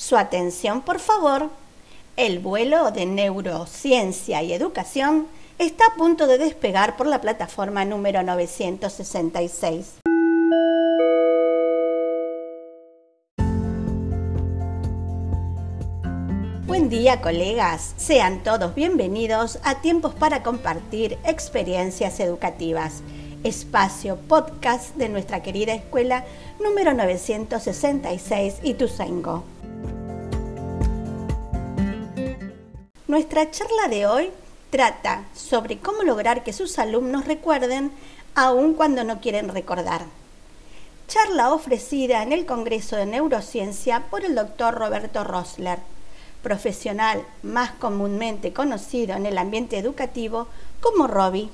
Su atención, por favor. El vuelo de neurociencia y educación está a punto de despegar por la plataforma número 966. Buen día colegas, sean todos bienvenidos a Tiempos para Compartir Experiencias Educativas, espacio podcast de nuestra querida escuela número 966 Ituzaingó. Nuestra charla de hoy trata sobre cómo lograr que sus alumnos recuerden aun cuando no quieren recordar. Charla ofrecida en el Congreso de Neurociencia por el doctor Roberto Rosler, profesional más comúnmente conocido en el ambiente educativo como Robbie.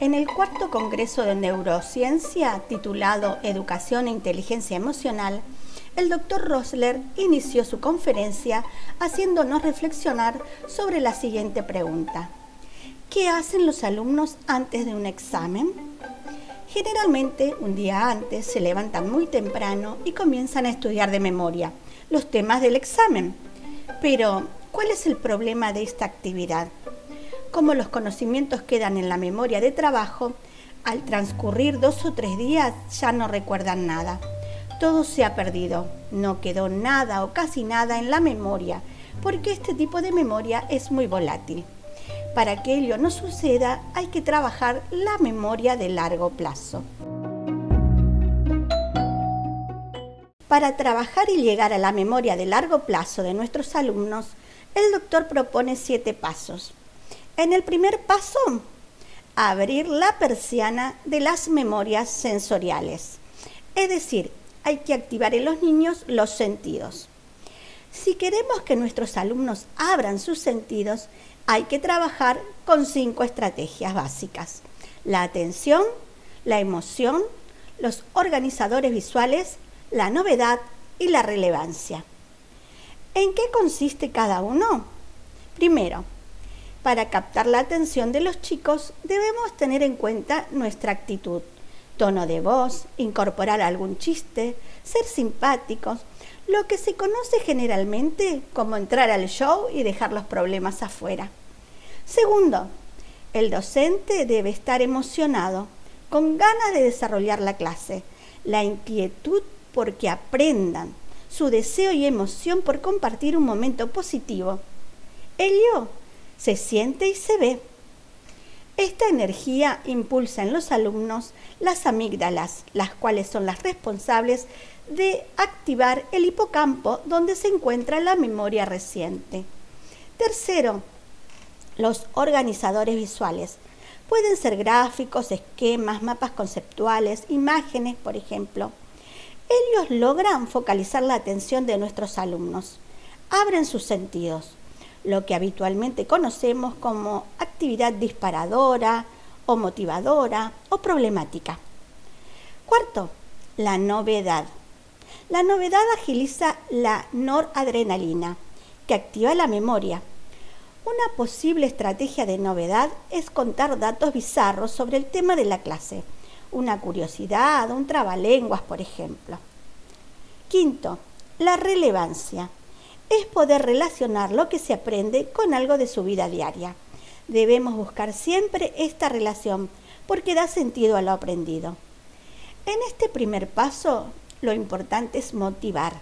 En el cuarto Congreso de Neurociencia, titulado Educación e Inteligencia Emocional, el doctor Rosler inició su conferencia haciéndonos reflexionar sobre la siguiente pregunta. ¿Qué hacen los alumnos antes de un examen? Generalmente, un día antes, se levantan muy temprano y comienzan a estudiar de memoria los temas del examen. Pero, ¿cuál es el problema de esta actividad? Como los conocimientos quedan en la memoria de trabajo, al transcurrir dos o tres días ya no recuerdan nada todo se ha perdido, no quedó nada o casi nada en la memoria, porque este tipo de memoria es muy volátil. Para que ello no suceda, hay que trabajar la memoria de largo plazo. Para trabajar y llegar a la memoria de largo plazo de nuestros alumnos, el doctor propone siete pasos. En el primer paso, abrir la persiana de las memorias sensoriales, es decir, hay que activar en los niños los sentidos. Si queremos que nuestros alumnos abran sus sentidos, hay que trabajar con cinco estrategias básicas. La atención, la emoción, los organizadores visuales, la novedad y la relevancia. ¿En qué consiste cada uno? Primero, para captar la atención de los chicos debemos tener en cuenta nuestra actitud tono de voz, incorporar algún chiste, ser simpáticos, lo que se conoce generalmente como entrar al show y dejar los problemas afuera. Segundo, el docente debe estar emocionado, con ganas de desarrollar la clase, la inquietud porque aprendan, su deseo y emoción por compartir un momento positivo. Ello se siente y se ve. Esta energía impulsa en los alumnos las amígdalas, las cuales son las responsables de activar el hipocampo donde se encuentra la memoria reciente. Tercero, los organizadores visuales. Pueden ser gráficos, esquemas, mapas conceptuales, imágenes, por ejemplo. Ellos logran focalizar la atención de nuestros alumnos, abren sus sentidos, lo que habitualmente conocemos como actividad disparadora o motivadora o problemática. Cuarto, la novedad. La novedad agiliza la noradrenalina, que activa la memoria. Una posible estrategia de novedad es contar datos bizarros sobre el tema de la clase, una curiosidad, un trabalenguas, por ejemplo. Quinto, la relevancia es poder relacionar lo que se aprende con algo de su vida diaria. Debemos buscar siempre esta relación porque da sentido a lo aprendido. En este primer paso, lo importante es motivar,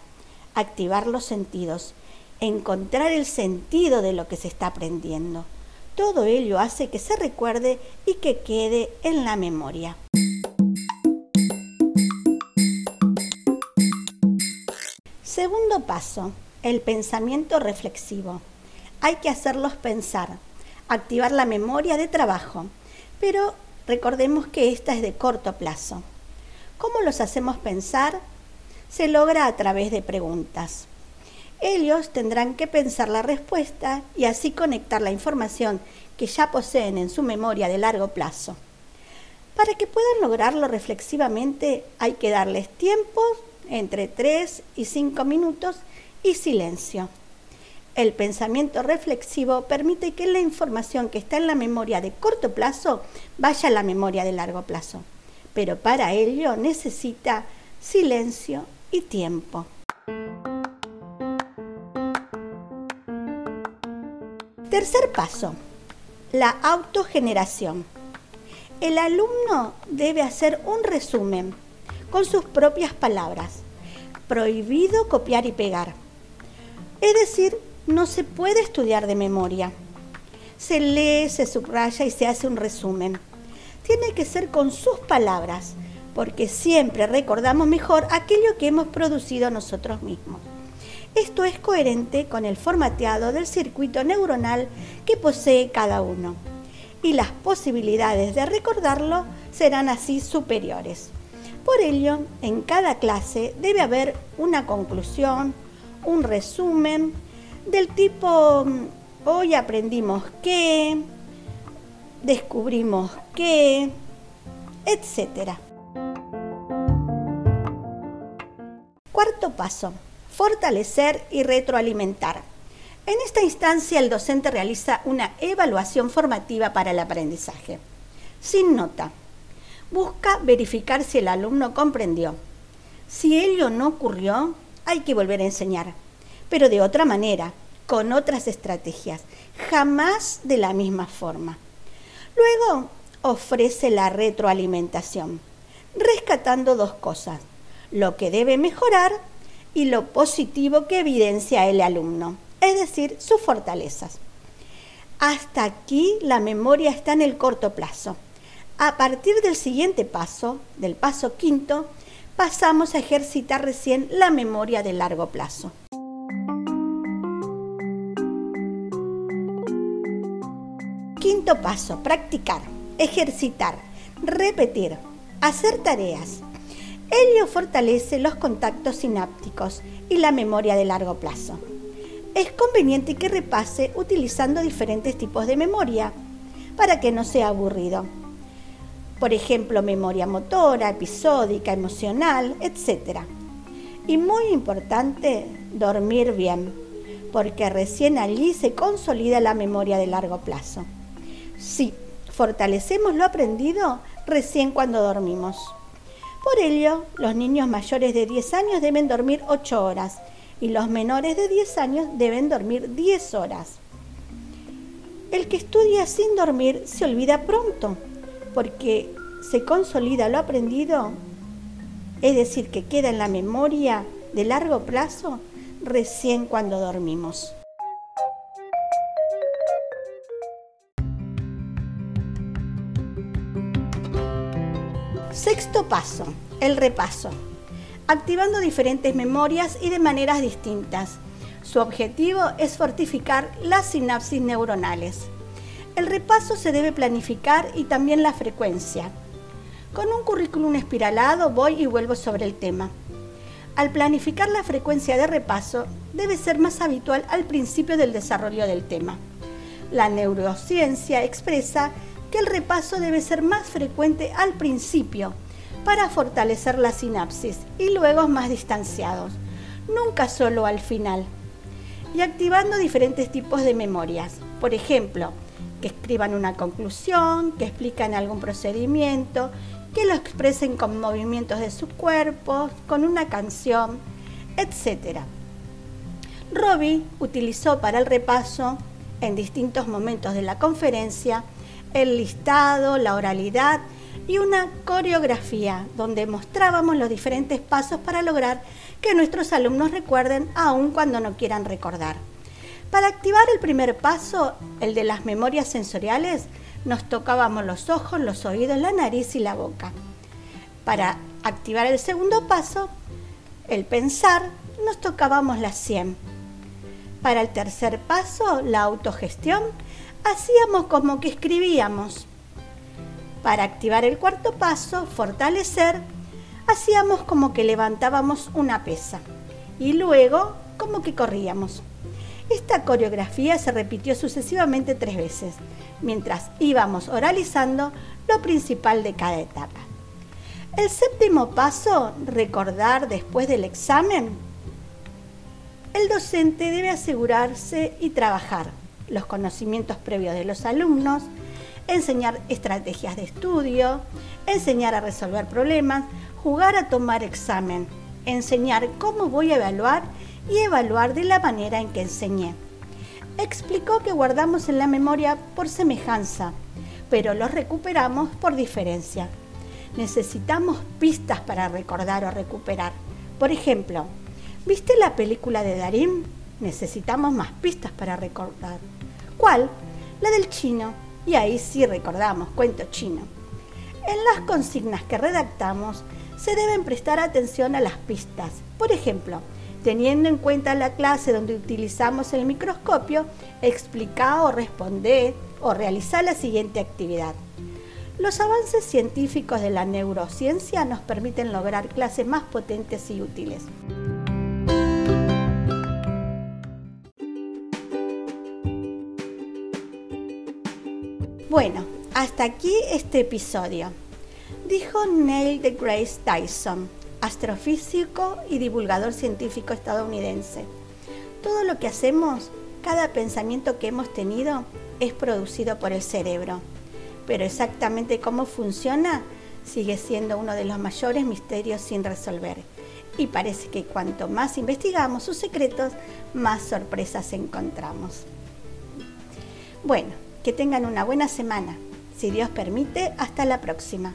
activar los sentidos, encontrar el sentido de lo que se está aprendiendo. Todo ello hace que se recuerde y que quede en la memoria. Segundo paso, el pensamiento reflexivo. Hay que hacerlos pensar, activar la memoria de trabajo, pero recordemos que esta es de corto plazo. ¿Cómo los hacemos pensar? Se logra a través de preguntas. Ellos tendrán que pensar la respuesta y así conectar la información que ya poseen en su memoria de largo plazo. Para que puedan lograrlo reflexivamente hay que darles tiempo entre 3 y 5 minutos y silencio. El pensamiento reflexivo permite que la información que está en la memoria de corto plazo vaya a la memoria de largo plazo, pero para ello necesita silencio y tiempo. Tercer paso, la autogeneración. El alumno debe hacer un resumen con sus propias palabras. Prohibido copiar y pegar. Es decir, no se puede estudiar de memoria. Se lee, se subraya y se hace un resumen. Tiene que ser con sus palabras, porque siempre recordamos mejor aquello que hemos producido nosotros mismos. Esto es coherente con el formateado del circuito neuronal que posee cada uno y las posibilidades de recordarlo serán así superiores. Por ello, en cada clase debe haber una conclusión, un resumen del tipo mm, hoy aprendimos qué, descubrimos qué, etc. Cuarto paso, fortalecer y retroalimentar. En esta instancia el docente realiza una evaluación formativa para el aprendizaje. Sin nota. Busca verificar si el alumno comprendió. Si ello no ocurrió, hay que volver a enseñar, pero de otra manera, con otras estrategias, jamás de la misma forma. Luego ofrece la retroalimentación, rescatando dos cosas, lo que debe mejorar y lo positivo que evidencia el alumno, es decir, sus fortalezas. Hasta aquí la memoria está en el corto plazo. A partir del siguiente paso, del paso quinto, pasamos a ejercitar recién la memoria de largo plazo. Quinto paso, practicar, ejercitar, repetir, hacer tareas, Ello fortalece los contactos sinápticos y la memoria de largo plazo. Es conveniente que repase utilizando diferentes tipos de memoria para que no sea aburrido. Por ejemplo, memoria motora, episódica, emocional, etc. Y muy importante, dormir bien, porque recién allí se consolida la memoria de largo plazo. Sí, fortalecemos lo aprendido recién cuando dormimos. Por ello, los niños mayores de 10 años deben dormir 8 horas y los menores de 10 años deben dormir 10 horas. El que estudia sin dormir se olvida pronto, porque se consolida lo aprendido, es decir, que queda en la memoria de largo plazo recién cuando dormimos. Sexto paso, el repaso. Activando diferentes memorias y de maneras distintas. Su objetivo es fortificar las sinapsis neuronales. El repaso se debe planificar y también la frecuencia. Con un currículum espiralado voy y vuelvo sobre el tema. Al planificar la frecuencia de repaso debe ser más habitual al principio del desarrollo del tema. La neurociencia expresa que el repaso debe ser más frecuente al principio para fortalecer la sinapsis y luego más distanciados, nunca solo al final. Y activando diferentes tipos de memorias. Por ejemplo, que escriban una conclusión, que explican algún procedimiento, que lo expresen con movimientos de su cuerpo, con una canción, etc. Robbie utilizó para el repaso, en distintos momentos de la conferencia, el listado, la oralidad y una coreografía donde mostrábamos los diferentes pasos para lograr que nuestros alumnos recuerden aun cuando no quieran recordar. Para activar el primer paso, el de las memorias sensoriales, nos tocábamos los ojos, los oídos, la nariz y la boca. Para activar el segundo paso, el pensar, nos tocábamos las 100. Para el tercer paso, la autogestión, hacíamos como que escribíamos. Para activar el cuarto paso, fortalecer, hacíamos como que levantábamos una pesa y luego como que corríamos. Esta coreografía se repitió sucesivamente tres veces, mientras íbamos oralizando lo principal de cada etapa. El séptimo paso, recordar después del examen. El docente debe asegurarse y trabajar los conocimientos previos de los alumnos, enseñar estrategias de estudio, enseñar a resolver problemas, jugar a tomar examen, enseñar cómo voy a evaluar y evaluar de la manera en que enseñé. Explicó que guardamos en la memoria por semejanza, pero los recuperamos por diferencia. Necesitamos pistas para recordar o recuperar. Por ejemplo, ¿viste la película de Darín? Necesitamos más pistas para recordar. ¿Cuál? La del chino. Y ahí sí recordamos, cuento chino. En las consignas que redactamos se deben prestar atención a las pistas. Por ejemplo, teniendo en cuenta la clase donde utilizamos el microscopio, explica o responde o realiza la siguiente actividad. Los avances científicos de la neurociencia nos permiten lograr clases más potentes y útiles. Bueno, hasta aquí este episodio. Dijo Neil deGrasse Tyson, astrofísico y divulgador científico estadounidense. Todo lo que hacemos, cada pensamiento que hemos tenido, es producido por el cerebro. Pero exactamente cómo funciona sigue siendo uno de los mayores misterios sin resolver. Y parece que cuanto más investigamos sus secretos, más sorpresas encontramos. Bueno, que tengan una buena semana. Si Dios permite, hasta la próxima.